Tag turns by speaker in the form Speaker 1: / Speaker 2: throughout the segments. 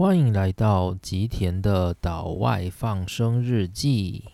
Speaker 1: 欢迎来到吉田的岛外放生日记。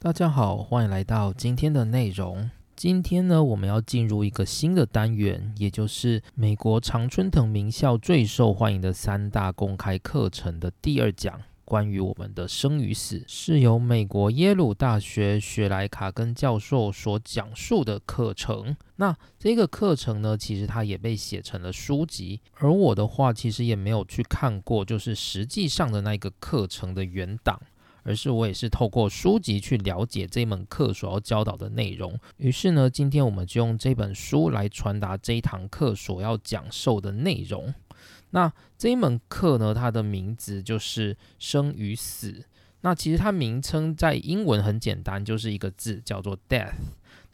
Speaker 1: 大家好，欢迎来到今天的内容。今天呢，我们要进入一个新的单元，也就是美国常春藤名校最受欢迎的三大公开课程的第二讲，关于我们的生与死，是由美国耶鲁大学雪莱卡根教授所讲述的课程。那这个课程呢，其实它也被写成了书籍，而我的话，其实也没有去看过，就是实际上的那个课程的原档。而是我也是透过书籍去了解这门课所要教导的内容。于是呢，今天我们就用这本书来传达这一堂课所要讲授的内容。那这一门课呢，它的名字就是生与死。那其实它名称在英文很简单，就是一个字叫做 death。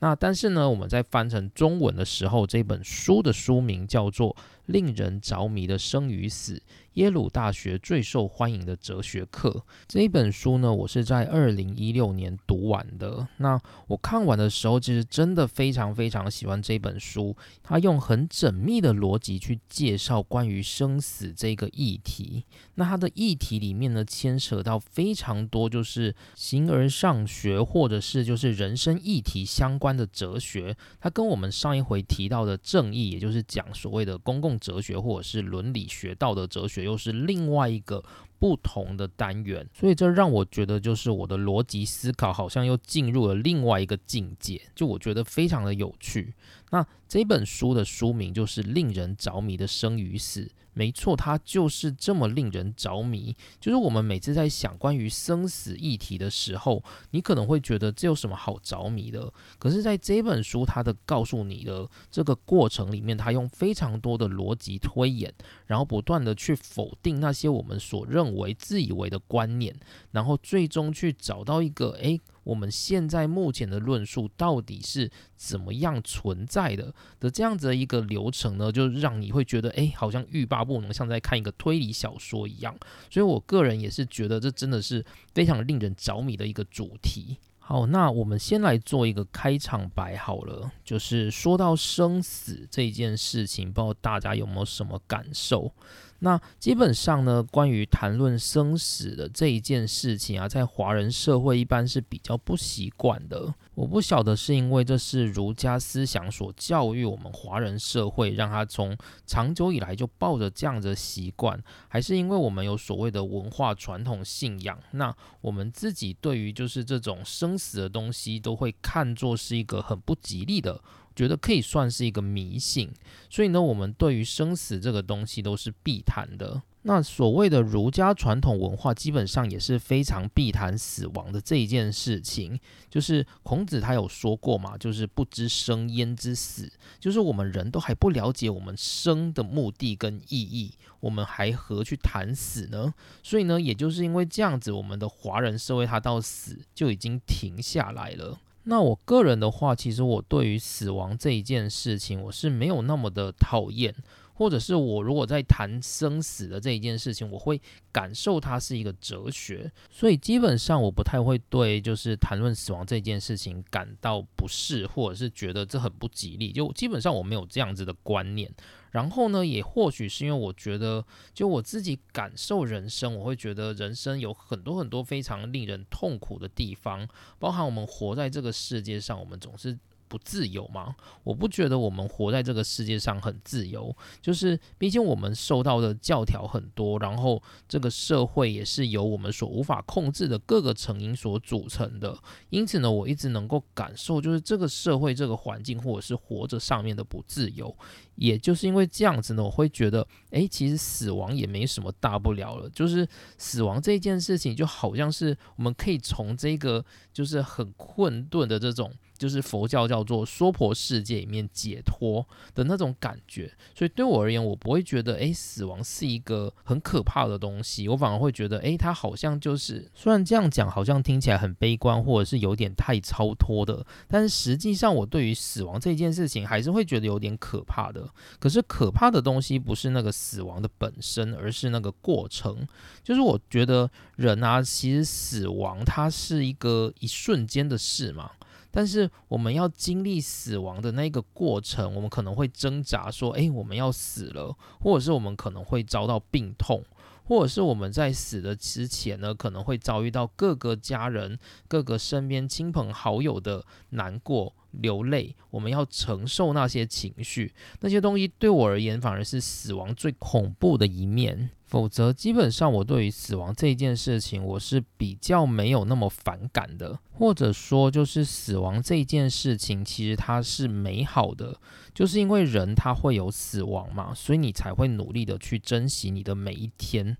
Speaker 1: 那但是呢，我们在翻成中文的时候，这本书的书名叫做《令人着迷的生与死》。耶鲁大学最受欢迎的哲学课这一本书呢，我是在二零一六年读完的。那我看完的时候，其实真的非常非常喜欢这本书。它用很缜密的逻辑去介绍关于生死这个议题。那它的议题里面呢，牵扯到非常多，就是形而上学，或者是就是人生议题相关的哲学。它跟我们上一回提到的正义，也就是讲所谓的公共哲学，或者是伦理学、道德哲学。又是另外一个不同的单元，所以这让我觉得，就是我的逻辑思考好像又进入了另外一个境界，就我觉得非常的有趣。那这本书的书名就是《令人着迷的生与死》。没错，它就是这么令人着迷。就是我们每次在想关于生死议题的时候，你可能会觉得这有什么好着迷的？可是，在这本书它的告诉你的这个过程里面，它用非常多的逻辑推演，然后不断的去否定那些我们所认为自以为的观念，然后最终去找到一个诶。我们现在目前的论述到底是怎么样存在的的这样子的一个流程呢？就让你会觉得，哎，好像欲罢不能，像在看一个推理小说一样。所以我个人也是觉得，这真的是非常令人着迷的一个主题。好，那我们先来做一个开场白好了。就是说到生死这件事情，不知道大家有没有什么感受？那基本上呢，关于谈论生死的这一件事情啊，在华人社会一般是比较不习惯的。我不晓得是因为这是儒家思想所教育我们华人社会，让他从长久以来就抱着这样的习惯，还是因为我们有所谓的文化传统信仰？那我们自己对于就是这种生死的东西，都会看作是一个很不吉利的。觉得可以算是一个迷信，所以呢，我们对于生死这个东西都是避谈的。那所谓的儒家传统文化，基本上也是非常避谈死亡的这一件事情。就是孔子他有说过嘛，就是不知生焉知死，就是我们人都还不了解我们生的目的跟意义，我们还何去谈死呢？所以呢，也就是因为这样子，我们的华人社会他到死就已经停下来了。那我个人的话，其实我对于死亡这一件事情，我是没有那么的讨厌，或者是我如果在谈生死的这一件事情，我会感受它是一个哲学，所以基本上我不太会对就是谈论死亡这件事情感到不适，或者是觉得这很不吉利，就基本上我没有这样子的观念。然后呢，也或许是因为我觉得，就我自己感受人生，我会觉得人生有很多很多非常令人痛苦的地方，包含我们活在这个世界上，我们总是。不自由吗？我不觉得我们活在这个世界上很自由，就是毕竟我们受到的教条很多，然后这个社会也是由我们所无法控制的各个成因所组成的。因此呢，我一直能够感受，就是这个社会、这个环境，或者是活着上面的不自由。也就是因为这样子呢，我会觉得，诶，其实死亡也没什么大不了了。就是死亡这件事情，就好像是我们可以从这个就是很困顿的这种。就是佛教叫做娑婆世界里面解脱的那种感觉，所以对我而言，我不会觉得诶，死亡是一个很可怕的东西，我反而会觉得诶，它好像就是虽然这样讲好像听起来很悲观，或者是有点太超脱的，但是实际上我对于死亡这件事情还是会觉得有点可怕。的。可是可怕的东西不是那个死亡的本身，而是那个过程。就是我觉得人啊，其实死亡它是一个一瞬间的事嘛。但是我们要经历死亡的那个过程，我们可能会挣扎说：“哎，我们要死了。”或者是我们可能会遭到病痛。或者是我们在死的之前呢，可能会遭遇到各个家人、各个身边亲朋好友的难过、流泪，我们要承受那些情绪，那些东西对我而言反而是死亡最恐怖的一面。否则，基本上我对于死亡这件事情，我是比较没有那么反感的。或者说，就是死亡这件事情，其实它是美好的，就是因为人他会有死亡嘛，所以你才会努力的去珍惜你的每一天。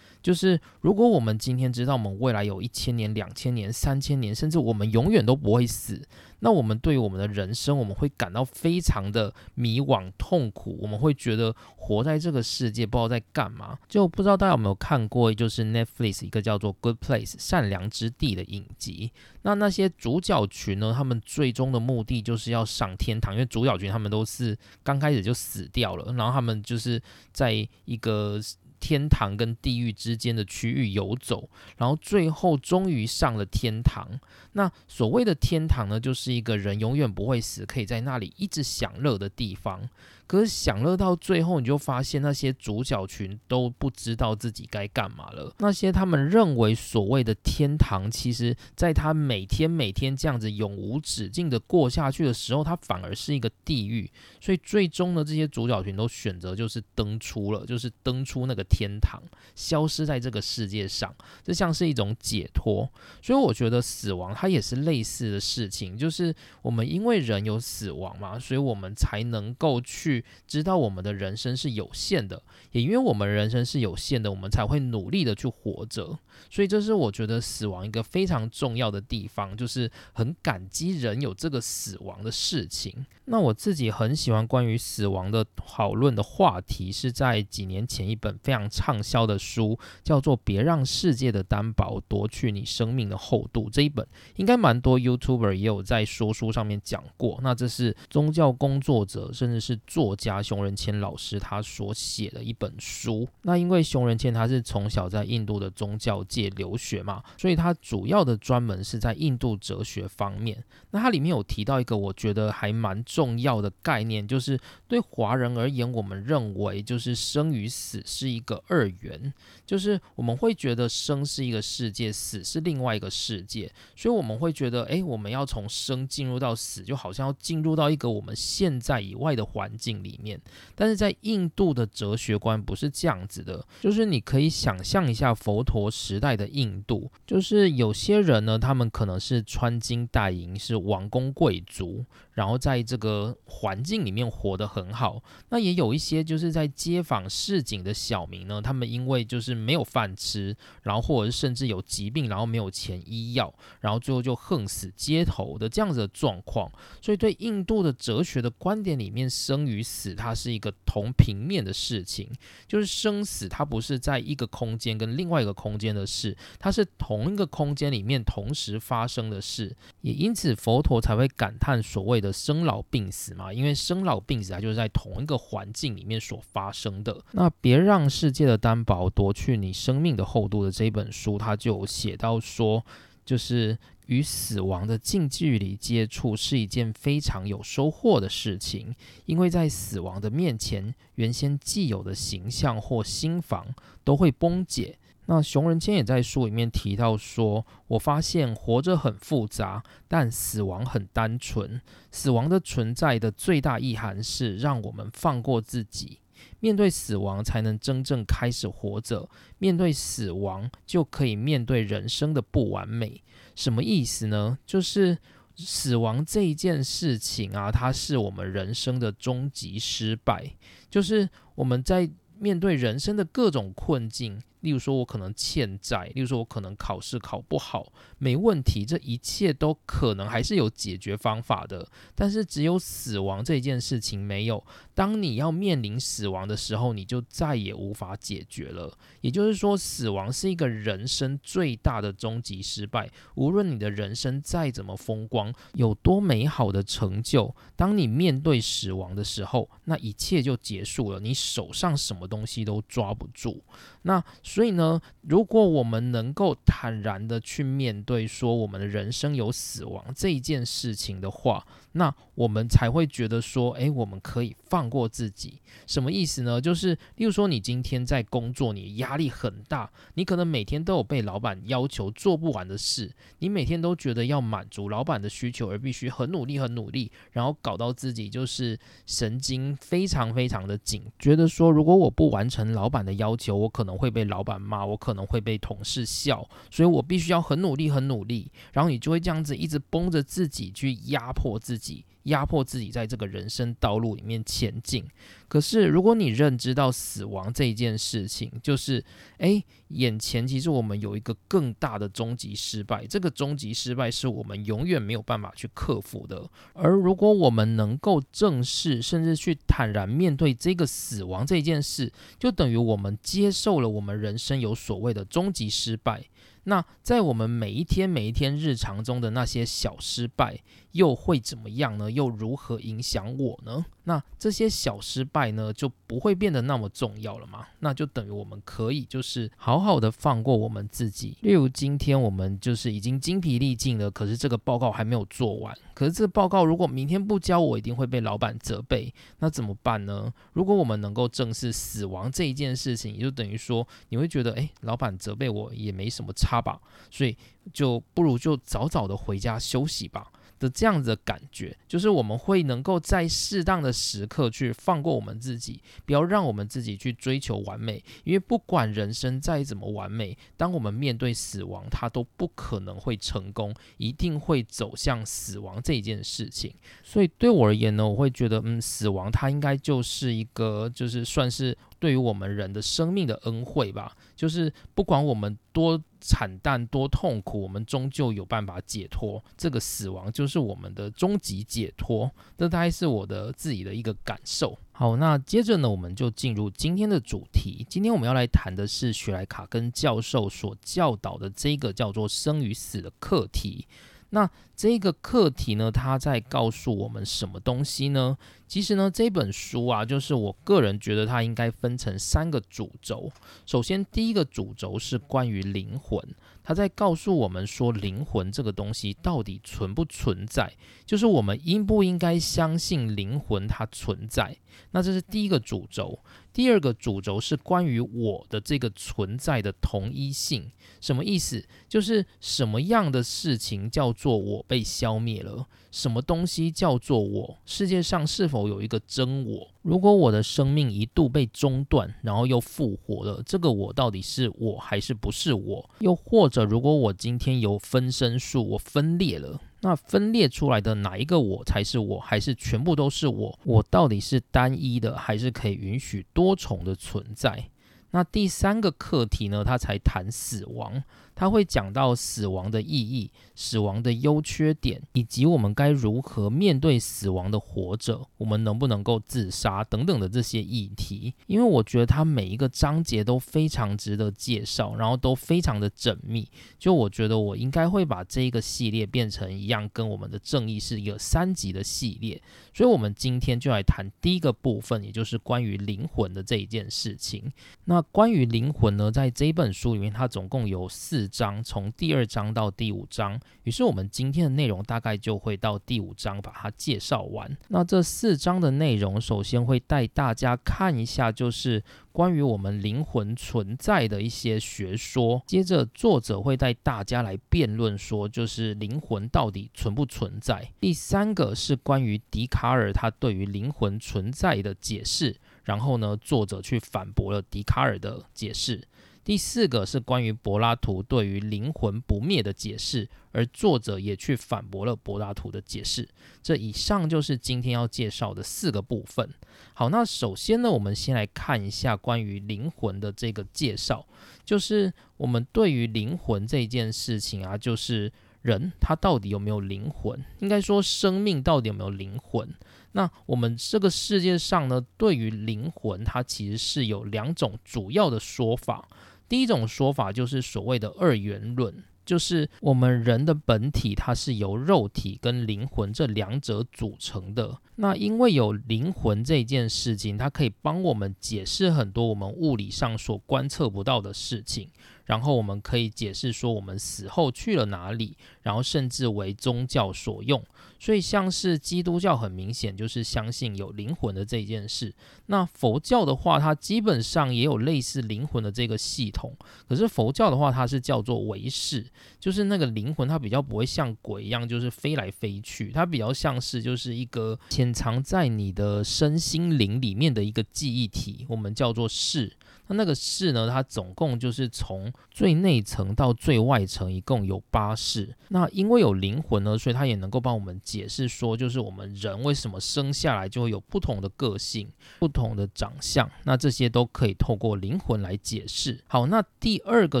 Speaker 1: 就是如果我们今天知道我们未来有一千年、两千年、三千年，甚至我们永远都不会死。那我们对于我们的人生，我们会感到非常的迷惘、痛苦。我们会觉得活在这个世界不知道在干嘛。就不知道大家有没有看过，就是 Netflix 一个叫做《Good Place》善良之地的影集。那那些主角群呢，他们最终的目的就是要上天堂，因为主角群他们都是刚开始就死掉了，然后他们就是在一个。天堂跟地狱之间的区域游走，然后最后终于上了天堂。那所谓的天堂呢，就是一个人永远不会死，可以在那里一直享乐的地方。可是享乐到最后，你就发现那些主角群都不知道自己该干嘛了。那些他们认为所谓的天堂，其实在他每天每天这样子永无止境的过下去的时候，它反而是一个地狱。所以最终呢，这些主角群都选择就是登出了，就是登出那个天堂，消失在这个世界上。这像是一种解脱。所以我觉得死亡它也是类似的事情，就是我们因为人有死亡嘛，所以我们才能够去。知道我们的人生是有限的，也因为我们人生是有限的，我们才会努力的去活着。所以这是我觉得死亡一个非常重要的地方，就是很感激人有这个死亡的事情。那我自己很喜欢关于死亡的讨论的话题，是在几年前一本非常畅销的书，叫做《别让世界的担保夺去你生命的厚度》这一本，应该蛮多 YouTuber 也有在说书上面讲过。那这是宗教工作者，甚至是作家熊仁谦老师他所写的一本书。那因为熊仁谦他是从小在印度的宗教界留学嘛，所以他主要的专门是在印度哲学方面。那他里面有提到一个，我觉得还蛮。重要的概念就是对华人而言，我们认为就是生与死是一个二元，就是我们会觉得生是一个世界，死是另外一个世界，所以我我们会觉得，诶，我们要从生进入到死，就好像要进入到一个我们现在以外的环境里面。但是在印度的哲学观不是这样子的，就是你可以想象一下佛陀时代的印度，就是有些人呢，他们可能是穿金戴银，是王公贵族。然后在这个环境里面活得很好，那也有一些就是在街坊市井的小民呢，他们因为就是没有饭吃，然后或者是甚至有疾病，然后没有钱医药，然后最后就横死街头的这样子的状况。所以对印度的哲学的观点里面，生与死它是一个同平面的事情，就是生死它不是在一个空间跟另外一个空间的事，它是同一个空间里面同时发生的事，也因此佛陀才会感叹所谓。的生老病死嘛，因为生老病死它就是在同一个环境里面所发生的。那别让世界的担保夺去你生命的厚度的这本书，它就写到说，就是与死亡的近距离接触是一件非常有收获的事情，因为在死亡的面前，原先既有的形象或心房都会崩解。那熊仁谦也在书里面提到说：“我发现活着很复杂，但死亡很单纯。死亡的存在的最大意涵是让我们放过自己，面对死亡才能真正开始活着。面对死亡，就可以面对人生的不完美。什么意思呢？就是死亡这一件事情啊，它是我们人生的终极失败。就是我们在面对人生的各种困境。”例如说我可能欠债，例如说我可能考试考不好，没问题，这一切都可能还是有解决方法的。但是只有死亡这件事情没有。当你要面临死亡的时候，你就再也无法解决了。也就是说，死亡是一个人生最大的终极失败。无论你的人生再怎么风光，有多美好的成就，当你面对死亡的时候，那一切就结束了。你手上什么东西都抓不住。那所以呢，如果我们能够坦然的去面对说我们的人生有死亡这一件事情的话，那我们才会觉得说，诶，我们可以放过自己。什么意思呢？就是，例如说，你今天在工作，你压力很大，你可能每天都有被老板要求做不完的事，你每天都觉得要满足老板的需求而必须很努力、很努力，然后搞到自己就是神经非常非常的紧，觉得说，如果我不完成老板的要求，我可能会被老板骂，我可能会被同事笑，所以我必须要很努力、很努力，然后你就会这样子一直绷着自己去压迫自己。压迫自己在这个人生道路里面前进。可是，如果你认知到死亡这一件事情，就是诶，眼前其实我们有一个更大的终极失败，这个终极失败是我们永远没有办法去克服的。而如果我们能够正视，甚至去坦然面对这个死亡这件事，就等于我们接受了我们人生有所谓的终极失败。那在我们每一天每一天日常中的那些小失败，又会怎么样呢？又如何影响我呢？那这些小失败呢，就不会变得那么重要了吗？那就等于我们可以就是好好的放过我们自己。例如今天我们就是已经精疲力尽了，可是这个报告还没有做完。可是这个报告如果明天不交，我一定会被老板责备。那怎么办呢？如果我们能够正视死亡这一件事情，也就等于说你会觉得，诶，老板责备我也没什么差吧，所以就不如就早早的回家休息吧。的这样子的感觉，就是我们会能够在适当的时刻去放过我们自己，不要让我们自己去追求完美。因为不管人生再怎么完美，当我们面对死亡，它都不可能会成功，一定会走向死亡这一件事情。所以对我而言呢，我会觉得，嗯，死亡它应该就是一个，就是算是。对于我们人的生命的恩惠吧，就是不管我们多惨淡、多痛苦，我们终究有办法解脱。这个死亡就是我们的终极解脱。这大概是我的自己的一个感受。好，那接着呢，我们就进入今天的主题。今天我们要来谈的是雪莱卡根教授所教导的这个叫做生与死的课题。那这个课题呢，它在告诉我们什么东西呢？其实呢，这本书啊，就是我个人觉得它应该分成三个主轴。首先，第一个主轴是关于灵魂，它在告诉我们说，灵魂这个东西到底存不存在，就是我们应不应该相信灵魂它存在。那这是第一个主轴。第二个主轴是关于我的这个存在的同一性，什么意思？就是什么样的事情叫做我被消灭了？什么东西叫做我？世界上是否有一个真我？如果我的生命一度被中断，然后又复活了，这个我到底是我还是不是我？又或者，如果我今天有分身术，我分裂了？那分裂出来的哪一个我才是我，还是全部都是我？我到底是单一的，还是可以允许多重的存在？那第三个课题呢？他才谈死亡。他会讲到死亡的意义、死亡的优缺点，以及我们该如何面对死亡的活着，我们能不能够自杀等等的这些议题。因为我觉得他每一个章节都非常值得介绍，然后都非常的缜密。就我觉得我应该会把这一个系列变成一样，跟我们的正义是一个三集的系列。所以，我们今天就来谈第一个部分，也就是关于灵魂的这一件事情。那关于灵魂呢，在这一本书里面，它总共有四。章从第二章到第五章，于是我们今天的内容大概就会到第五章把它介绍完。那这四章的内容，首先会带大家看一下，就是关于我们灵魂存在的一些学说。接着作者会带大家来辩论说，就是灵魂到底存不存在。第三个是关于笛卡尔他对于灵魂存在的解释，然后呢，作者去反驳了笛卡尔的解释。第四个是关于柏拉图对于灵魂不灭的解释，而作者也去反驳了柏拉图的解释。这以上就是今天要介绍的四个部分。好，那首先呢，我们先来看一下关于灵魂的这个介绍，就是我们对于灵魂这件事情啊，就是人他到底有没有灵魂？应该说生命到底有没有灵魂？那我们这个世界上呢，对于灵魂，它其实是有两种主要的说法。第一种说法就是所谓的二元论，就是我们人的本体它是由肉体跟灵魂这两者组成的。那因为有灵魂这件事情，它可以帮我们解释很多我们物理上所观测不到的事情。然后我们可以解释说我们死后去了哪里，然后甚至为宗教所用。所以像是基督教很明显就是相信有灵魂的这件事。那佛教的话，它基本上也有类似灵魂的这个系统。可是佛教的话，它是叫做唯识，就是那个灵魂它比较不会像鬼一样，就是飞来飞去，它比较像是就是一个潜藏在你的身心灵里面的一个记忆体，我们叫做识。那那个室呢？它总共就是从最内层到最外层，一共有八室。那因为有灵魂呢，所以它也能够帮我们解释说，就是我们人为什么生下来就会有不同的个性、不同的长相。那这些都可以透过灵魂来解释。好，那第二个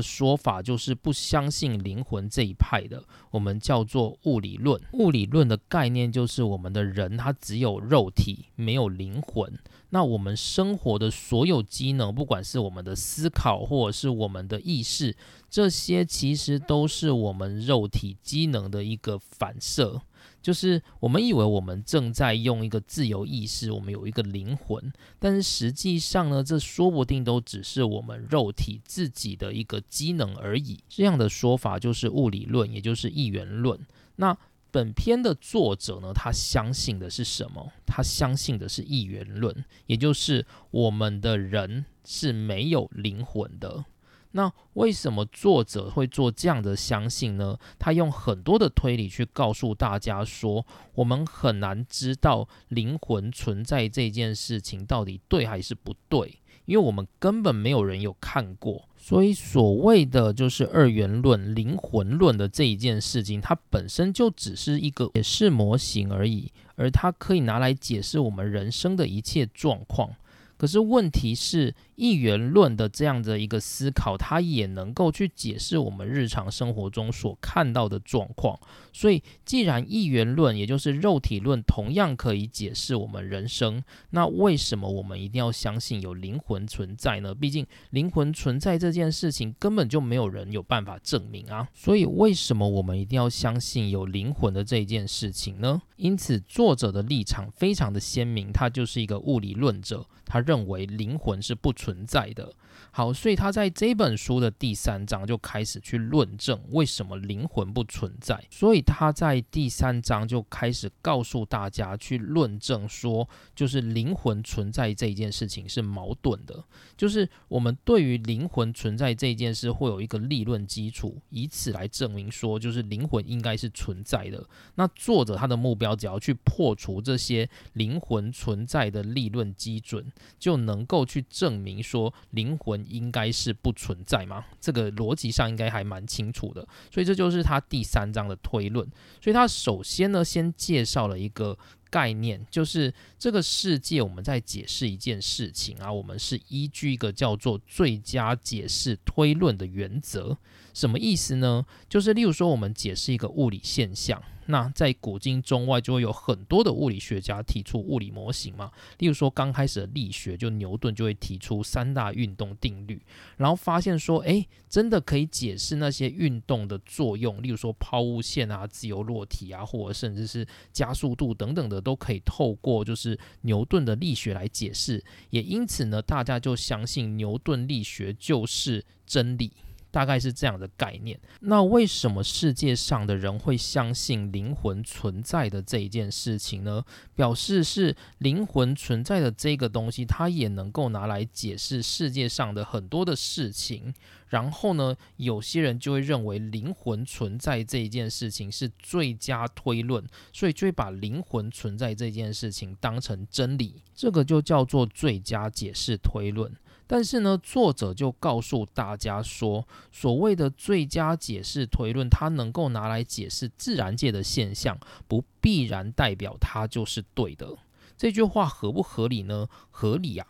Speaker 1: 说法就是不相信灵魂这一派的，我们叫做物理论。物理论的概念就是我们的人他只有肉体，没有灵魂。那我们生活的所有机能，不管是是我们的思考，或者是我们的意识，这些其实都是我们肉体机能的一个反射。就是我们以为我们正在用一个自由意识，我们有一个灵魂，但是实际上呢，这说不定都只是我们肉体自己的一个机能而已。这样的说法就是物理论，也就是一元论。那本篇的作者呢，他相信的是什么？他相信的是一元论，也就是我们的人是没有灵魂的。那为什么作者会做这样的相信呢？他用很多的推理去告诉大家说，我们很难知道灵魂存在这件事情到底对还是不对，因为我们根本没有人有看过。所以，所谓的就是二元论、灵魂论的这一件事情，它本身就只是一个解释模型而已，而它可以拿来解释我们人生的一切状况。可是问题是，一元论的这样的一个思考，它也能够去解释我们日常生活中所看到的状况。所以，既然一元论，也就是肉体论，同样可以解释我们人生，那为什么我们一定要相信有灵魂存在呢？毕竟，灵魂存在这件事情根本就没有人有办法证明啊。所以，为什么我们一定要相信有灵魂的这件事情呢？因此，作者的立场非常的鲜明，他就是一个物理论者。他认为灵魂是不存在的。好，所以他在这本书的第三章就开始去论证为什么灵魂不存在。所以他在第三章就开始告诉大家去论证说，就是灵魂存在这一件事情是矛盾的。就是我们对于灵魂存在这件事会有一个立论基础，以此来证明说，就是灵魂应该是存在的。那作者他的目标只要去破除这些灵魂存在的立论基准，就能够去证明说灵魂。应该是不存在吗？这个逻辑上应该还蛮清楚的，所以这就是他第三章的推论。所以他首先呢，先介绍了一个概念，就是这个世界我们在解释一件事情啊，我们是依据一个叫做最佳解释推论的原则。什么意思呢？就是例如说，我们解释一个物理现象。那在古今中外就会有很多的物理学家提出物理模型嘛，例如说刚开始的力学，就牛顿就会提出三大运动定律，然后发现说，诶，真的可以解释那些运动的作用，例如说抛物线啊、自由落体啊，或者甚至是加速度等等的，都可以透过就是牛顿的力学来解释，也因此呢，大家就相信牛顿力学就是真理。大概是这样的概念。那为什么世界上的人会相信灵魂存在的这一件事情呢？表示是灵魂存在的这个东西，它也能够拿来解释世界上的很多的事情。然后呢，有些人就会认为灵魂存在这一件事情是最佳推论，所以就会把灵魂存在这件事情当成真理。这个就叫做最佳解释推论。但是呢，作者就告诉大家说，所谓的最佳解释推论，它能够拿来解释自然界的现象，不必然代表它就是对的。这句话合不合理呢？合理啊。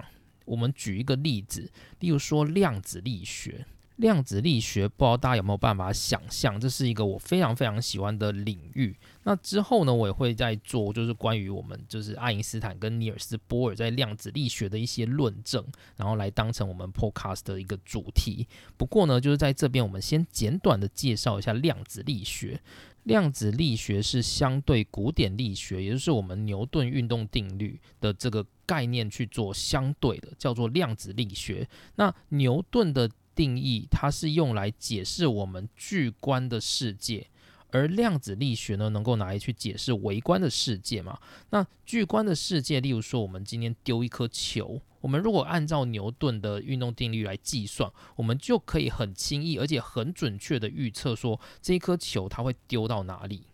Speaker 1: 我们举一个例子，例如说量子力学。量子力学不知道大家有没有办法想象，这是一个我非常非常喜欢的领域。那之后呢，我也会在做，就是关于我们就是爱因斯坦跟尼尔斯波尔在量子力学的一些论证，然后来当成我们 podcast 的一个主题。不过呢，就是在这边我们先简短的介绍一下量子力学。量子力学是相对古典力学，也就是我们牛顿运动定律的这个概念去做相对的，叫做量子力学。那牛顿的定义，它是用来解释我们巨观的世界，而量子力学呢，能够拿来去解释微观的世界嘛？那巨观的世界，例如说，我们今天丢一颗球，我们如果按照牛顿的运动定律来计算，我们就可以很轻易而且很准确的预测说，这一颗球它会丢到哪里。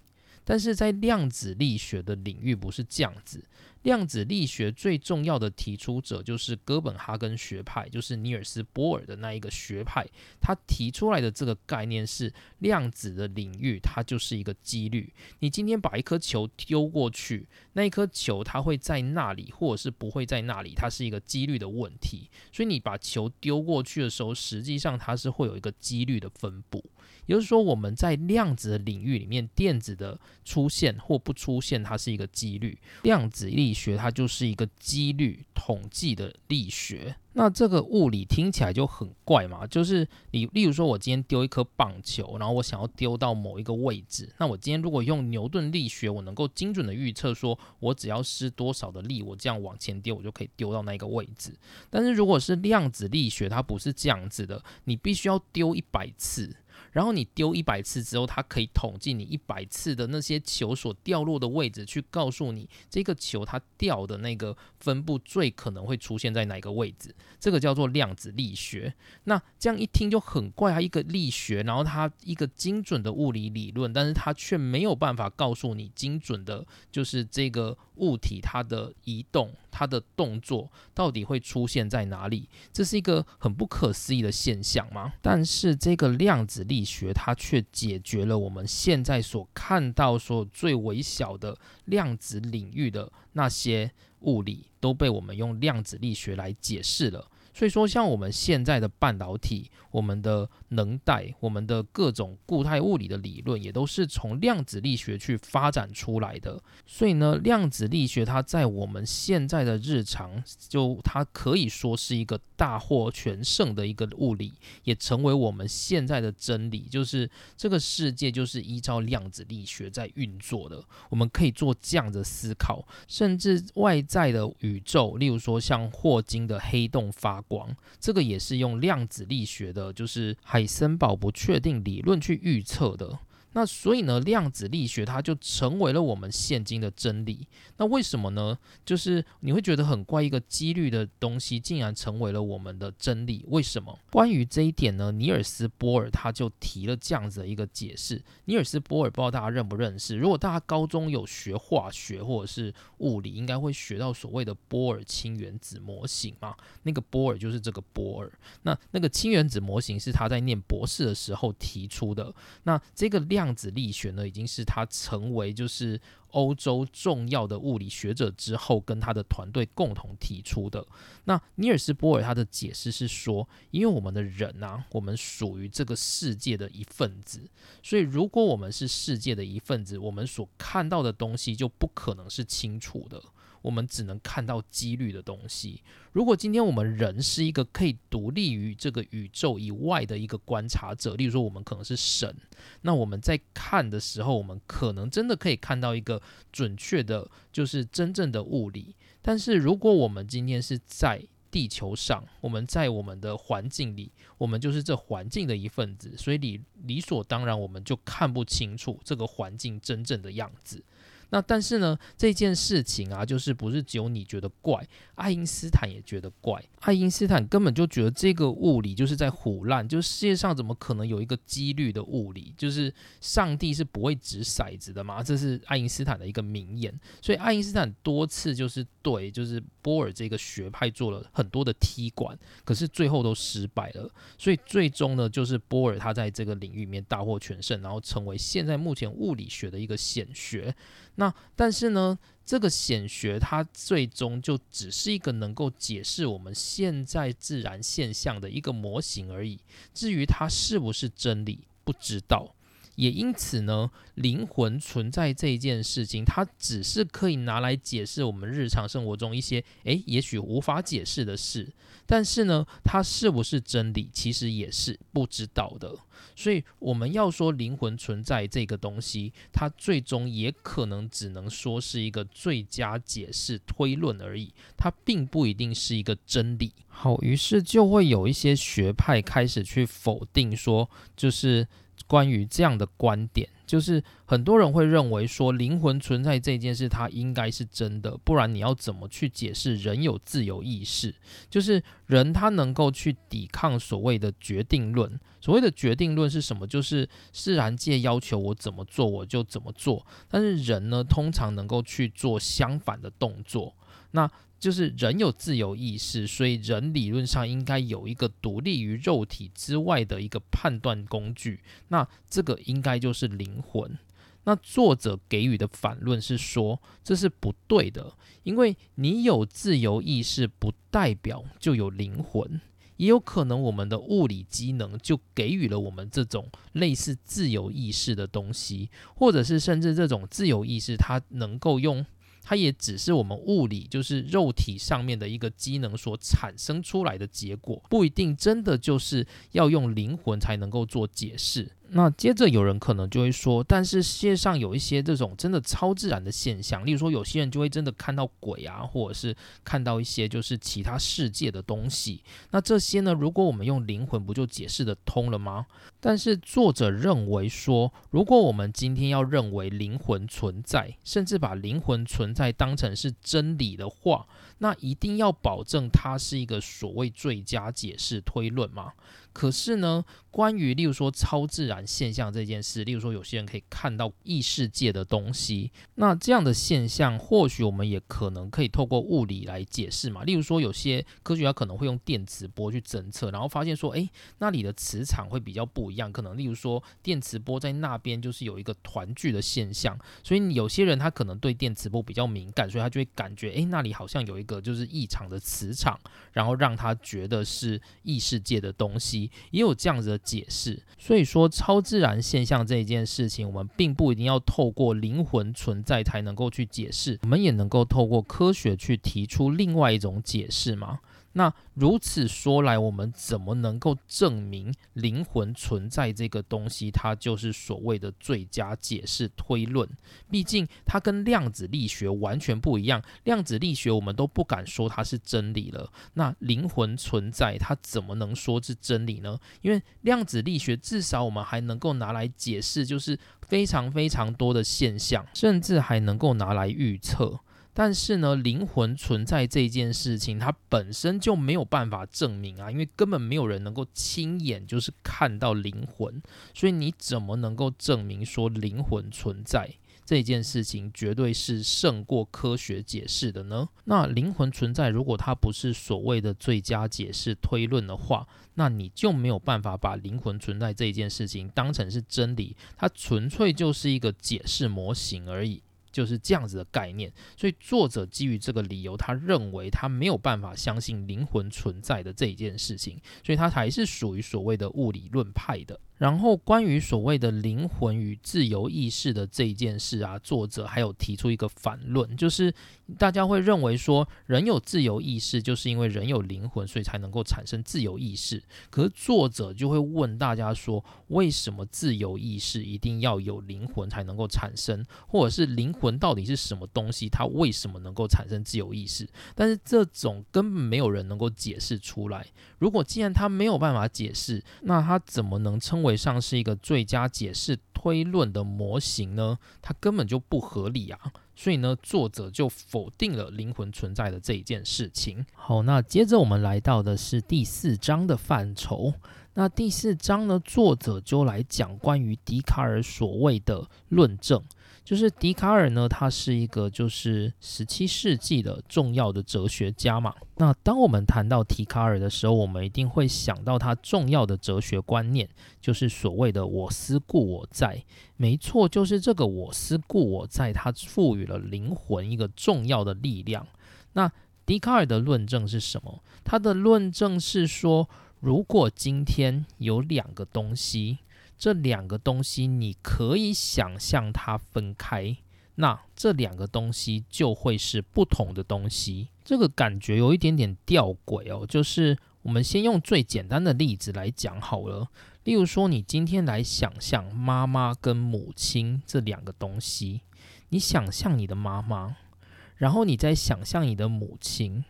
Speaker 1: 但是在量子力学的领域，不是这样子。量子力学最重要的提出者就是哥本哈根学派，就是尼尔斯波尔的那一个学派。他提出来的这个概念是，量子的领域它就是一个几率。你今天把一颗球丢过去，那一颗球它会在那里，或者是不会在那里，它是一个几率的问题。所以你把球丢过去的时候，实际上它是会有一个几率的分布。也就是说，我们在量子的领域里面，电子的出现或不出现，它是一个几率。量子力学它就是一个几率统计的力学。那这个物理听起来就很怪嘛，就是你，例如说，我今天丢一颗棒球，然后我想要丢到某一个位置，那我今天如果用牛顿力学，我能够精准的预测，说我只要施多少的力，我这样往前丢，我就可以丢到那个位置。但是如果是量子力学，它不是这样子的，你必须要丢一百次。然后你丢一百次之后，它可以统计你一百次的那些球所掉落的位置，去告诉你这个球它掉的那个分布最可能会出现在哪个位置。这个叫做量子力学。那这样一听就很怪啊，一个力学，然后它一个精准的物理理论，但是它却没有办法告诉你精准的，就是这个物体它的移动。它的动作到底会出现在哪里？这是一个很不可思议的现象吗？但是这个量子力学它却解决了我们现在所看到所最微小的量子领域的那些物理，都被我们用量子力学来解释了。所以说，像我们现在的半导体，我们的能带，我们的各种固态物理的理论，也都是从量子力学去发展出来的。所以呢，量子力学它在我们现在的日常，就它可以说是一个大获全胜的一个物理，也成为我们现在的真理，就是这个世界就是依照量子力学在运作的。我们可以做这样的思考，甚至外在的宇宙，例如说像霍金的黑洞光，这个也是用量子力学的，就是海森堡不确定理论去预测的。那所以呢，量子力学它就成为了我们现今的真理。那为什么呢？就是你会觉得很怪，一个几率的东西竟然成为了我们的真理，为什么？关于这一点呢，尼尔斯波尔他就提了这样子的一个解释。尼尔斯波尔不知道大家认不认识？如果大家高中有学化学或者是物理，应该会学到所谓的波尔氢原子模型嘛。那个波尔就是这个波尔。那那个氢原子模型是他在念博士的时候提出的。那这个量。量子力学呢，已经是他成为就是欧洲重要的物理学者之后，跟他的团队共同提出的。那尼尔斯波尔他的解释是说，因为我们的人啊，我们属于这个世界的一份子，所以如果我们是世界的一份子，我们所看到的东西就不可能是清楚的。我们只能看到几率的东西。如果今天我们人是一个可以独立于这个宇宙以外的一个观察者，例如说我们可能是神，那我们在看的时候，我们可能真的可以看到一个准确的，就是真正的物理。但是如果我们今天是在地球上，我们在我们的环境里，我们就是这环境的一份子，所以理理所当然，我们就看不清楚这个环境真正的样子。那但是呢，这件事情啊，就是不是只有你觉得怪，爱因斯坦也觉得怪。爱因斯坦根本就觉得这个物理就是在胡乱，就是世界上怎么可能有一个几率的物理？就是上帝是不会掷骰子的嘛？这是爱因斯坦的一个名言。所以爱因斯坦多次就是对，就是波尔这个学派做了很多的踢馆，可是最后都失败了。所以最终呢，就是波尔他在这个领域里面大获全胜，然后成为现在目前物理学的一个显学。那但是呢，这个显学它最终就只是一个能够解释我们现在自然现象的一个模型而已。至于它是不是真理，不知道。也因此呢，灵魂存在这一件事情，它只是可以拿来解释我们日常生活中一些诶，也许无法解释的事。但是呢，它是不是真理，其实也是不知道的。所以我们要说灵魂存在这个东西，它最终也可能只能说是一个最佳解释推论而已，它并不一定是一个真理。好，于是就会有一些学派开始去否定说，就是。关于这样的观点，就是很多人会认为说灵魂存在这件事，它应该是真的，不然你要怎么去解释人有自由意识？就是人他能够去抵抗所谓的决定论。所谓的决定论是什么？就是自然界要求我怎么做，我就怎么做。但是人呢，通常能够去做相反的动作。那就是人有自由意识，所以人理论上应该有一个独立于肉体之外的一个判断工具。那这个应该就是灵魂。那作者给予的反论是说，这是不对的，因为你有自由意识，不代表就有灵魂。也有可能我们的物理机能就给予了我们这种类似自由意识的东西，或者是甚至这种自由意识，它能够用。它也只是我们物理，就是肉体上面的一个机能所产生出来的结果，不一定真的就是要用灵魂才能够做解释。那接着有人可能就会说，但是世界上有一些这种真的超自然的现象，例如说有些人就会真的看到鬼啊，或者是看到一些就是其他世界的东西。那这些呢，如果我们用灵魂，不就解释得通了吗？但是作者认为说，如果我们今天要认为灵魂存在，甚至把灵魂存在当成是真理的话，那一定要保证它是一个所谓最佳解释推论吗？可是呢，关于例如说超自然现象这件事，例如说有些人可以看到异世界的东西，那这样的现象或许我们也可能可以透过物理来解释嘛。例如说有些科学家可能会用电磁波去侦测，然后发现说，诶，那里的磁场会比较不一样。可能例如说电磁波在那边就是有一个团聚的现象，所以有些人他可能对电磁波比较敏感，所以他就会感觉，诶，那里好像有一个就是异常的磁场，然后让他觉得是异世界的东西。也有这样子的解释，所以说超自然现象这一件事情，我们并不一定要透过灵魂存在才能够去解释，我们也能够透过科学去提出另外一种解释吗？那如此说来，我们怎么能够证明灵魂存在这个东西，它就是所谓的最佳解释推论？毕竟它跟量子力学完全不一样。量子力学我们都不敢说它是真理了，那灵魂存在，它怎么能说是真理呢？因为量子力学至少我们还能够拿来解释，就是非常非常多的现象，甚至还能够拿来预测。但是呢，灵魂存在这件事情，它本身就没有办法证明啊，因为根本没有人能够亲眼就是看到灵魂，所以你怎么能够证明说灵魂存在这件事情绝对是胜过科学解释的呢？那灵魂存在，如果它不是所谓的最佳解释推论的话，那你就没有办法把灵魂存在这件事情当成是真理，它纯粹就是一个解释模型而已。就是这样子的概念，所以作者基于这个理由，他认为他没有办法相信灵魂存在的这一件事情，所以他还是属于所谓的物理论派的。然后关于所谓的灵魂与自由意识的这一件事啊，作者还有提出一个反论，就是大家会认为说人有自由意识，就是因为人有灵魂，所以才能够产生自由意识。可是作者就会问大家说，为什么自由意识一定要有灵魂才能够产生，或者是灵魂到底是什么东西，它为什么能够产生自由意识？但是这种根本没有人能够解释出来。如果既然他没有办法解释，那他怎么能称为？为上是一个最佳解释推论的模型呢，它根本就不合理啊。所以呢，作者就否定了灵魂存在的这一件事情。好，那接着我们来到的是第四章的范畴。那第四章呢，作者就来讲关于笛卡尔所谓的论证。就是笛卡尔呢，他是一个就是十七世纪的重要的哲学家嘛。那当我们谈到笛卡尔的时候，我们一定会想到他重要的哲学观念，就是所谓的“我思故我在”。没错，就是这个“我思故我在”，他赋予了灵魂一个重要的力量。那笛卡尔的论证是什么？他的论证是说，如果今天有两个东西。这两个东西，你可以想象它分开，那这两个东西就会是不同的东西。这个感觉有一点点吊诡哦。就是我们先用最简单的例子来讲好了。例如说，你今天来想象妈妈跟母亲这两个东西，你想象你的妈妈，然后你再想象你的母亲。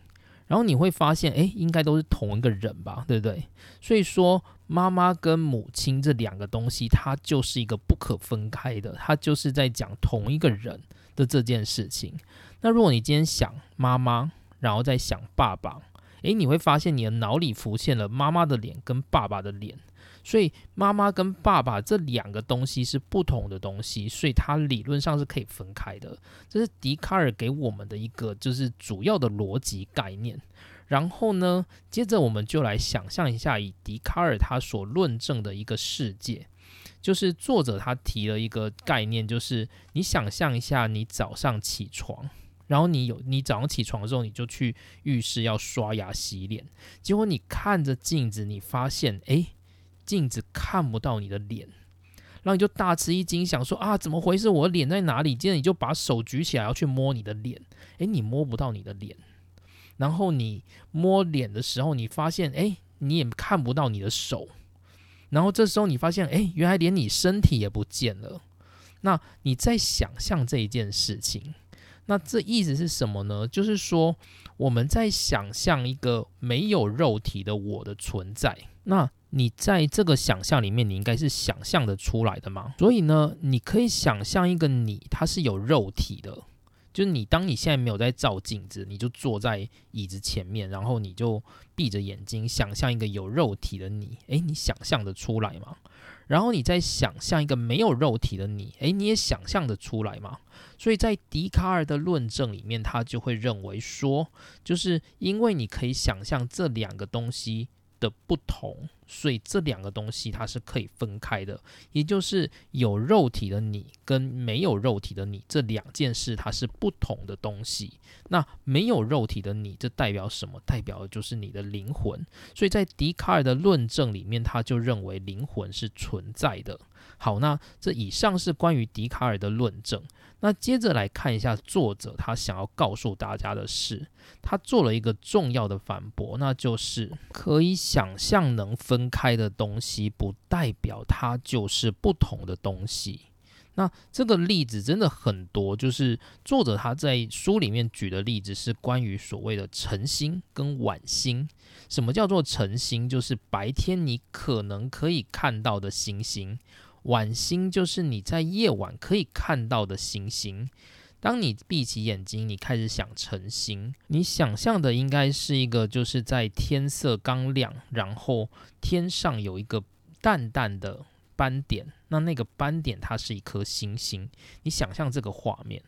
Speaker 1: 然后你会发现，哎，应该都是同一个人吧，对不对？所以说，妈妈跟母亲这两个东西，它就是一个不可分开的，它就是在讲同一个人的这件事情。那如果你今天想妈妈，然后再想爸爸，诶，你会发现你的脑里浮现了妈妈的脸跟爸爸的脸。所以妈妈跟爸爸这两个东西是不同的东西，所以它理论上是可以分开的。这是笛卡尔给我们的一个就是主要的逻辑概念。然后呢，接着我们就来想象一下，以笛卡尔他所论证的一个世界，就是作者他提了一个概念，就是你想象一下，你早上起床，然后你有你早上起床的时候，你就去浴室要刷牙洗脸，结果你看着镜子，你发现，哎。镜子看不到你的脸，然后你就大吃一惊，想说啊，怎么回事？我脸在哪里？接着你就把手举起来要去摸你的脸，诶，你摸不到你的脸。然后你摸脸的时候，你发现诶，你也看不到你的手。然后这时候你发现诶，原来连你身体也不见了。那你在想象这一件事情，那这意思是什么呢？就是说我们在想象一个没有肉体的我的存在。那你在这个想象里面，你应该是想象的出来的嘛？所以呢，你可以想象一个你，它是有肉体的，就是你当你现在没有在照镜子，你就坐在椅子前面，然后你就闭着眼睛想象一个有肉体的你，诶，你想象的出来吗？然后你再想象一个没有肉体的你，诶，你也想象的出来吗？所以在笛卡尔的论证里面，他就会认为说，就是因为你可以想象这两个东西。的不同，所以这两个东西它是可以分开的，也就是有肉体的你跟没有肉体的你这两件事它是不同的东西。那没有肉体的你，这代表什么？代表的就是你的灵魂。所以在笛卡尔的论证里面，他就认为灵魂是存在的。好，那这以上是关于笛卡尔的论证。那接着来看一下作者他想要告诉大家的是，他做了一个重要的反驳，那就是可以想象能分分开的东西，不代表它就是不同的东西。那这个例子真的很多，就是作者他在书里面举的例子是关于所谓的晨星跟晚星。什么叫做晨星？就是白天你可能可以看到的星星。晚星就是你在夜晚可以看到的星星。当你闭起眼睛，你开始想晨星，你想象的应该是一个就是在天色刚亮，然后天上有一个淡淡的斑点，那那个斑点它是一颗星星。你想象这个画面，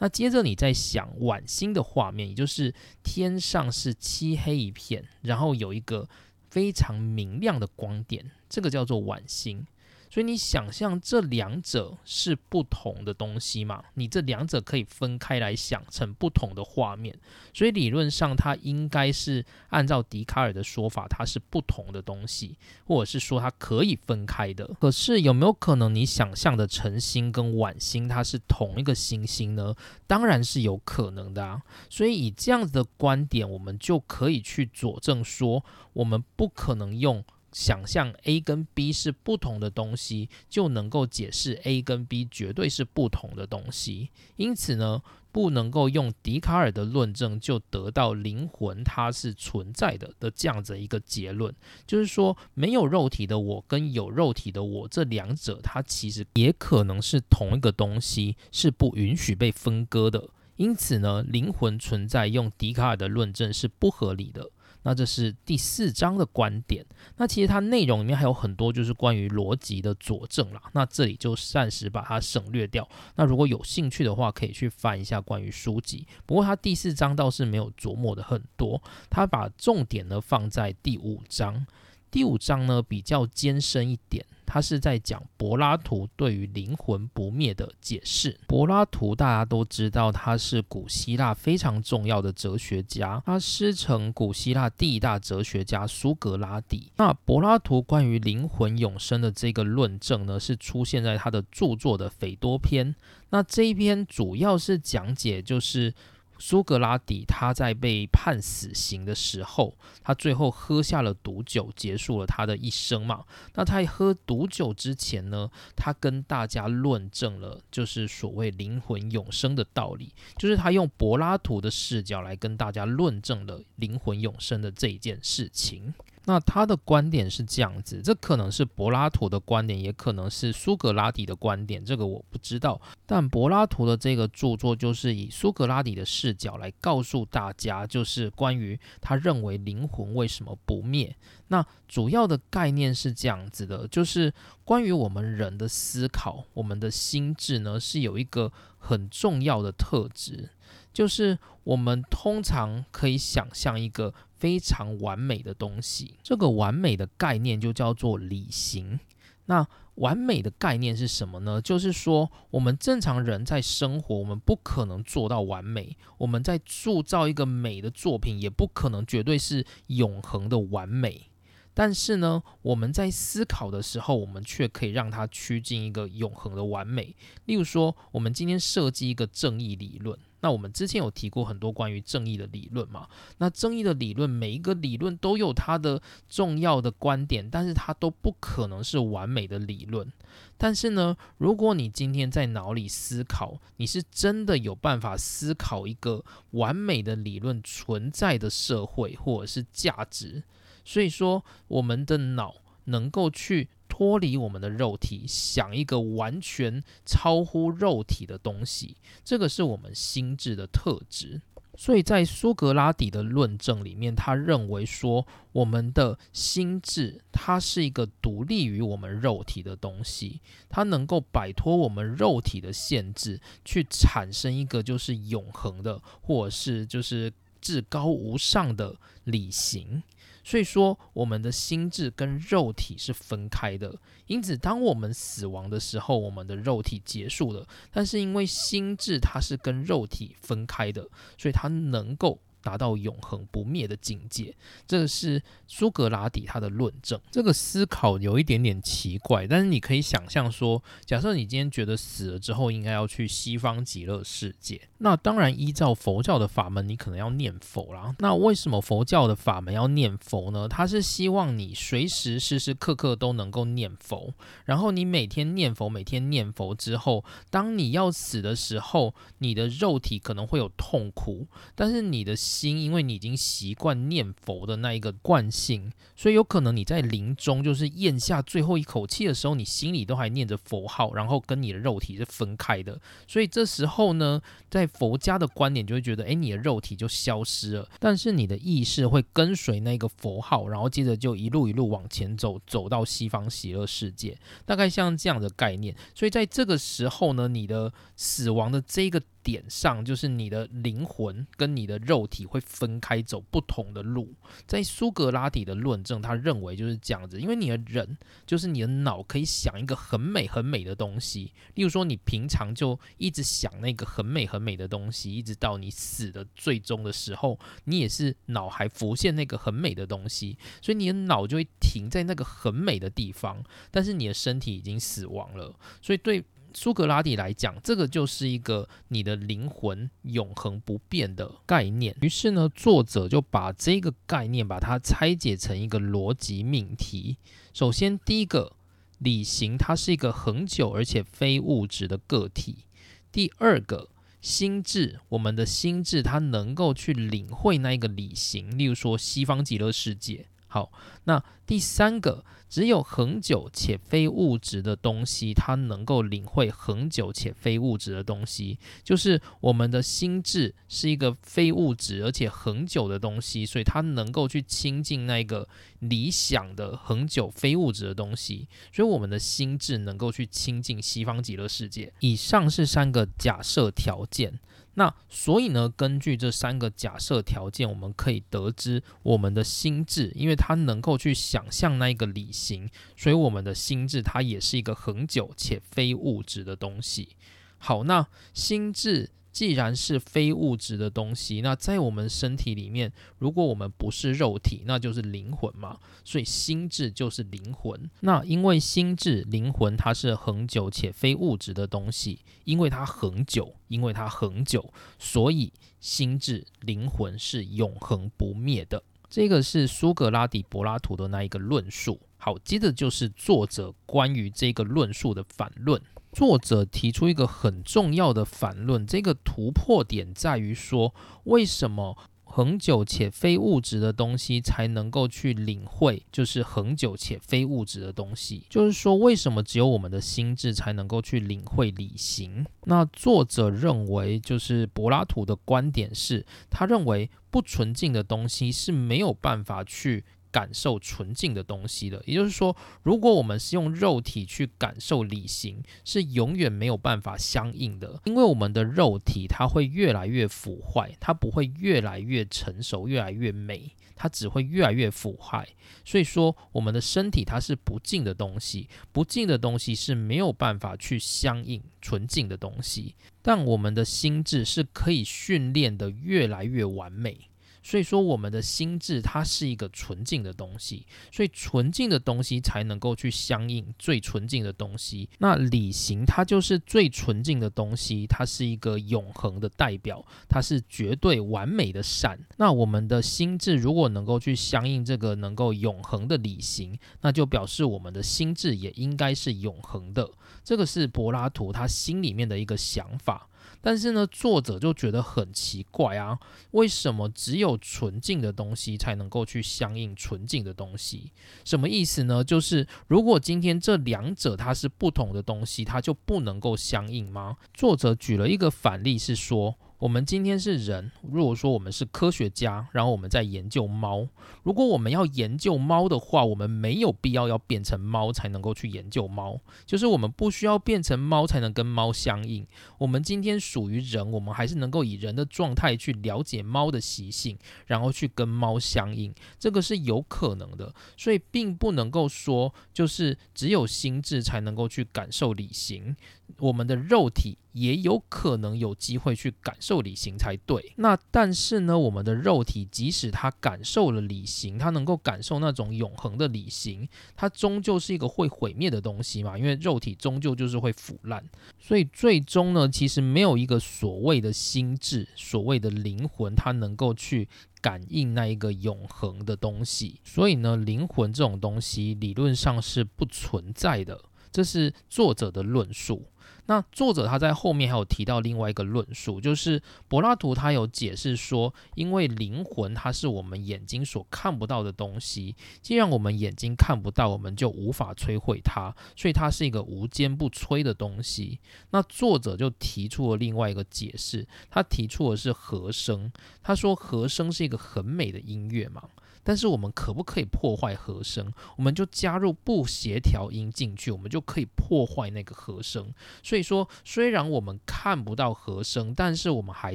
Speaker 1: 那接着你在想晚星的画面，也就是天上是漆黑一片，然后有一个非常明亮的光点，这个叫做晚星。所以你想象这两者是不同的东西嘛？你这两者可以分开来想成不同的画面，所以理论上它应该是按照笛卡尔的说法，它是不同的东西，或者是说它可以分开的。可是有没有可能你想象的晨星跟晚星它是同一个星星呢？当然是有可能的啊。所以以这样子的观点，我们就可以去佐证说，我们不可能用。想象 A 跟 B 是不同的东西，就能够解释 A 跟 B 绝对是不同的东西。因此呢，不能够用笛卡尔的论证就得到灵魂它是存在的的这样子一个结论。就是说，没有肉体的我跟有肉体的我这两者，它其实也可能是同一个东西，是不允许被分割的。因此呢，灵魂存在用笛卡尔的论证是不合理的。那这是第四章的观点。那其实它内容里面还有很多就是关于逻辑的佐证啦。那这里就暂时把它省略掉。那如果有兴趣的话，可以去翻一下关于书籍。不过它第四章倒是没有琢磨的很多，它把重点呢放在第五章。第五章呢比较艰深一点。他是在讲柏拉图对于灵魂不灭的解释。柏拉图大家都知道，他是古希腊非常重要的哲学家，他师承古希腊第一大哲学家苏格拉底。那柏拉图关于灵魂永生的这个论证呢，是出现在他的著作的《斐多篇》。那这一篇主要是讲解就是。苏格拉底他在被判死刑的时候，他最后喝下了毒酒，结束了他的一生嘛。那他喝毒酒之前呢，他跟大家论证了就是所谓灵魂永生的道理，就是他用柏拉图的视角来跟大家论证了灵魂永生的这一件事情。那他的观点是这样子，这可能是柏拉图的观点，也可能是苏格拉底的观点，这个我不知道。但柏拉图的这个著作就是以苏格拉底的视角来告诉大家，就是关于他认为灵魂为什么不灭。那主要的概念是这样子的，就是关于我们人的思考，我们的心智呢是有一个很重要的特质，就是我们通常可以想象一个。非常完美的东西，这个完美的概念就叫做理型。那完美的概念是什么呢？就是说，我们正常人在生活，我们不可能做到完美。我们在塑造一个美的作品，也不可能绝对是永恒的完美。但是呢，我们在思考的时候，我们却可以让它趋近一个永恒的完美。例如说，我们今天设计一个正义理论。那我们之前有提过很多关于正义的理论嘛？那正义的理论，每一个理论都有它的重要的观点，但是它都不可能是完美的理论。但是呢，如果你今天在脑里思考，你是真的有办法思考一个完美的理论存在的社会或者是价值。所以说，我们的脑能够去。脱离我们的肉体，想一个完全超乎肉体的东西，这个是我们心智的特质。所以在苏格拉底的论证里面，他认为说，我们的心智它是一个独立于我们肉体的东西，它能够摆脱我们肉体的限制，去产生一个就是永恒的，或者是就是至高无上的理性。所以说，我们的心智跟肉体是分开的。因此，当我们死亡的时候，我们的肉体结束了。但是，因为心智它是跟肉体分开的，所以它能够。达到永恒不灭的境界，这是苏格拉底他的论证。这个思考有一点点奇怪，但是你可以想象说，假设你今天觉得死了之后应该要去西方极乐世界，那当然依照佛教的法门，你可能要念佛啦。那为什么佛教的法门要念佛呢？他是希望你随时时时刻刻都能够念佛，然后你每天念佛，每天念佛之后，当你要死的时候，你的肉体可能会有痛苦，但是你的。心，因为你已经习惯念佛的那一个惯性，所以有可能你在临终，就是咽下最后一口气的时候，你心里都还念着佛号，然后跟你的肉体是分开的。所以这时候呢，在佛家的观点就会觉得，哎，你的肉体就消失了，但是你的意识会跟随那个佛号，然后接着就一路一路往前走，走到西方极乐世界，大概像这样的概念。所以在这个时候呢，你的死亡的这个。点上就是你的灵魂跟你的肉体会分开走不同的路，在苏格拉底的论证，他认为就是这样子，因为你的人就是你的脑可以想一个很美很美的东西，例如说你平常就一直想那个很美很美的东西，一直到你死的最终的时候，你也是脑海浮现那个很美的东西，所以你的脑就会停在那个很美的地方，但是你的身体已经死亡了，所以对。苏格拉底来讲，这个就是一个你的灵魂永恒不变的概念。于是呢，作者就把这个概念把它拆解成一个逻辑命题。首先，第一个，理型它是一个恒久而且非物质的个体。第二个，心智，我们的心智它能够去领会那一个理型，例如说西方极乐世界。好，那第三个，只有恒久且非物质的东西，它能够领会恒久且非物质的东西，就是我们的心智是一个非物质而且恒久的东西，所以它能够去亲近那个理想的恒久非物质的东西，所以我们的心智能够去亲近西方极乐世界。以上是三个假设条件。那所以呢，根据这三个假设条件，我们可以得知我们的心智，因为它能够去想象那一个理型，所以我们的心智它也是一个恒久且非物质的东西。好，那心智。既然是非物质的东西，那在我们身体里面，如果我们不是肉体，那就是灵魂嘛。所以心智就是灵魂。那因为心智、灵魂它是恒久且非物质的东西，因为它恒久，因为它恒久，所以心智、灵魂是永恒不灭的。这个是苏格拉底、柏拉图的那一个论述。好，接着就是作者关于这个论述的反论。作者提出一个很重要的反论，这个突破点在于说，为什么恒久且非物质的东西才能够去领会，就是恒久且非物质的东西？就是说，为什么只有我们的心智才能够去领会理性？那作者认为，就是柏拉图的观点是，他认为不纯净的东西是没有办法去。感受纯净的东西的，也就是说，如果我们是用肉体去感受理性，是永远没有办法相应的，因为我们的肉体它会越来越腐坏，它不会越来越成熟、越来越美，它只会越来越腐坏。所以说，我们的身体它是不净的东西，不净的东西是没有办法去相应纯净的东西，但我们的心智是可以训练的越来越完美。所以说，我们的心智它是一个纯净的东西，所以纯净的东西才能够去相应最纯净的东西。那理型它就是最纯净的东西，它是一个永恒的代表，它是绝对完美的善。那我们的心智如果能够去相应这个能够永恒的理型，那就表示我们的心智也应该是永恒的。这个是柏拉图他心里面的一个想法。但是呢，作者就觉得很奇怪啊，为什么只有纯净的东西才能够去相应纯净的东西？什么意思呢？就是如果今天这两者它是不同的东西，它就不能够相应吗？作者举了一个反例是说。我们今天是人，如果说我们是科学家，然后我们在研究猫。如果我们要研究猫的话，我们没有必要要变成猫才能够去研究猫，就是我们不需要变成猫才能跟猫相应。我们今天属于人，我们还是能够以人的状态去了解猫的习性，然后去跟猫相应，这个是有可能的。所以并不能够说，就是只有心智才能够去感受理性。我们的肉体也有可能有机会去感受理型才对。那但是呢，我们的肉体即使它感受了理型，它能够感受那种永恒的理型，它终究是一个会毁灭的东西嘛？因为肉体终究就是会腐烂。所以最终呢，其实没有一个所谓的心智、所谓的灵魂，它能够去感应那一个永恒的东西。所以呢，灵魂这种东西理论上是不存在的。这是作者的论述。那作者他在后面还有提到另外一个论述，就是柏拉图他有解释说，因为灵魂它是我们眼睛所看不到的东西，既然我们眼睛看不到，我们就无法摧毁它，所以它是一个无坚不摧的东西。那作者就提出了另外一个解释，他提出的是和声，他说和声是一个很美的音乐嘛。但是我们可不可以破坏和声？我们就加入不协调音进去，我们就可以破坏那个和声。所以说，虽然我们看不到和声，但是我们还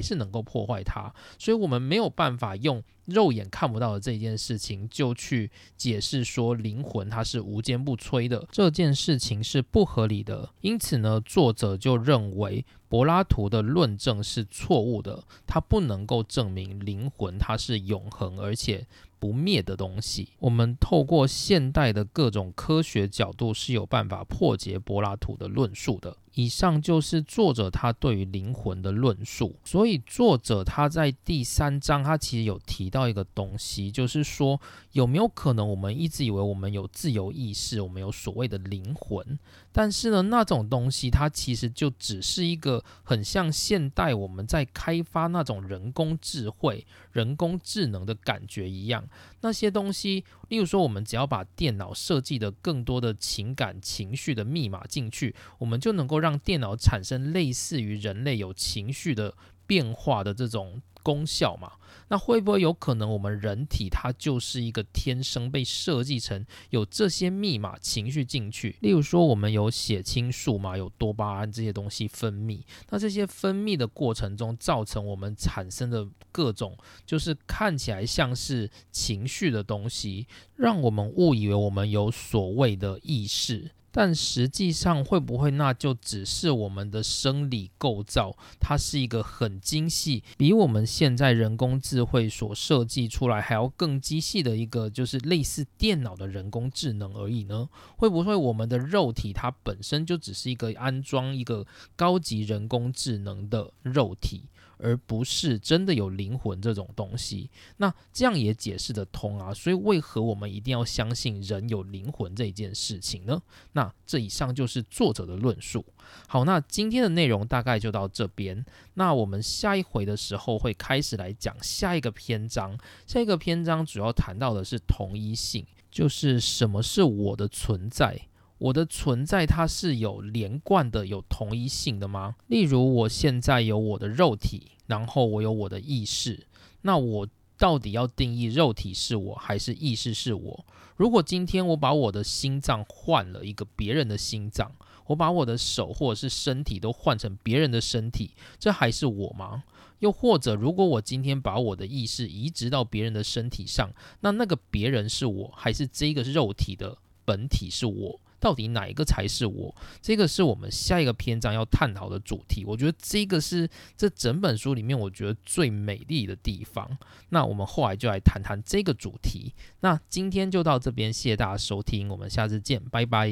Speaker 1: 是能够破坏它。所以我们没有办法用肉眼看不到的这件事情，就去解释说灵魂它是无坚不摧的。这件事情是不合理的。因此呢，作者就认为柏拉图的论证是错误的，他不能够证明灵魂它是永恒而且。不灭的东西，我们透过现代的各种科学角度是有办法破解柏拉图的论述的。以上就是作者他对于灵魂的论述。所以作者他在第三章，他其实有提到一个东西，就是说有没有可能我们一直以为我们有自由意识，我们有所谓的灵魂，但是呢，那种东西它其实就只是一个很像现代我们在开发那种人工智慧、人工智能的感觉一样。那些东西，例如说，我们只要把电脑设计的更多的情感情绪的密码进去，我们就能够让电脑产生类似于人类有情绪的变化的这种。功效嘛，那会不会有可能我们人体它就是一个天生被设计成有这些密码情绪进去？例如说，我们有血清素嘛，有多巴胺这些东西分泌，那这些分泌的过程中造成我们产生的各种就是看起来像是情绪的东西，让我们误以为我们有所谓的意识。但实际上会不会那就只是我们的生理构造？它是一个很精细，比我们现在人工智慧所设计出来还要更机细的一个，就是类似电脑的人工智能而已呢？会不会我们的肉体它本身就只是一个安装一个高级人工智能的肉体？而不是真的有灵魂这种东西，那这样也解释得通啊。所以为何我们一定要相信人有灵魂这一件事情呢？那这以上就是作者的论述。好，那今天的内容大概就到这边。那我们下一回的时候会开始来讲下一个篇章。下一个篇章主要谈到的是同一性，就是什么是我的存在。我的存在它是有连贯的、有同一性的吗？例如，我现在有我的肉体，然后我有我的意识，那我到底要定义肉体是我还是意识是我？如果今天我把我的心脏换了一个别人的心脏，我把我的手或者是身体都换成别人的身体，这还是我吗？又或者，如果我今天把我的意识移植到别人的身体上，那那个别人是我还是这个肉体的本体是我？到底哪一个才是我？这个是我们下一个篇章要探讨的主题。我觉得这个是这整本书里面我觉得最美丽的地方。那我们后来就来谈谈这个主题。那今天就到这边，谢谢大家收听，我们下次见，拜拜。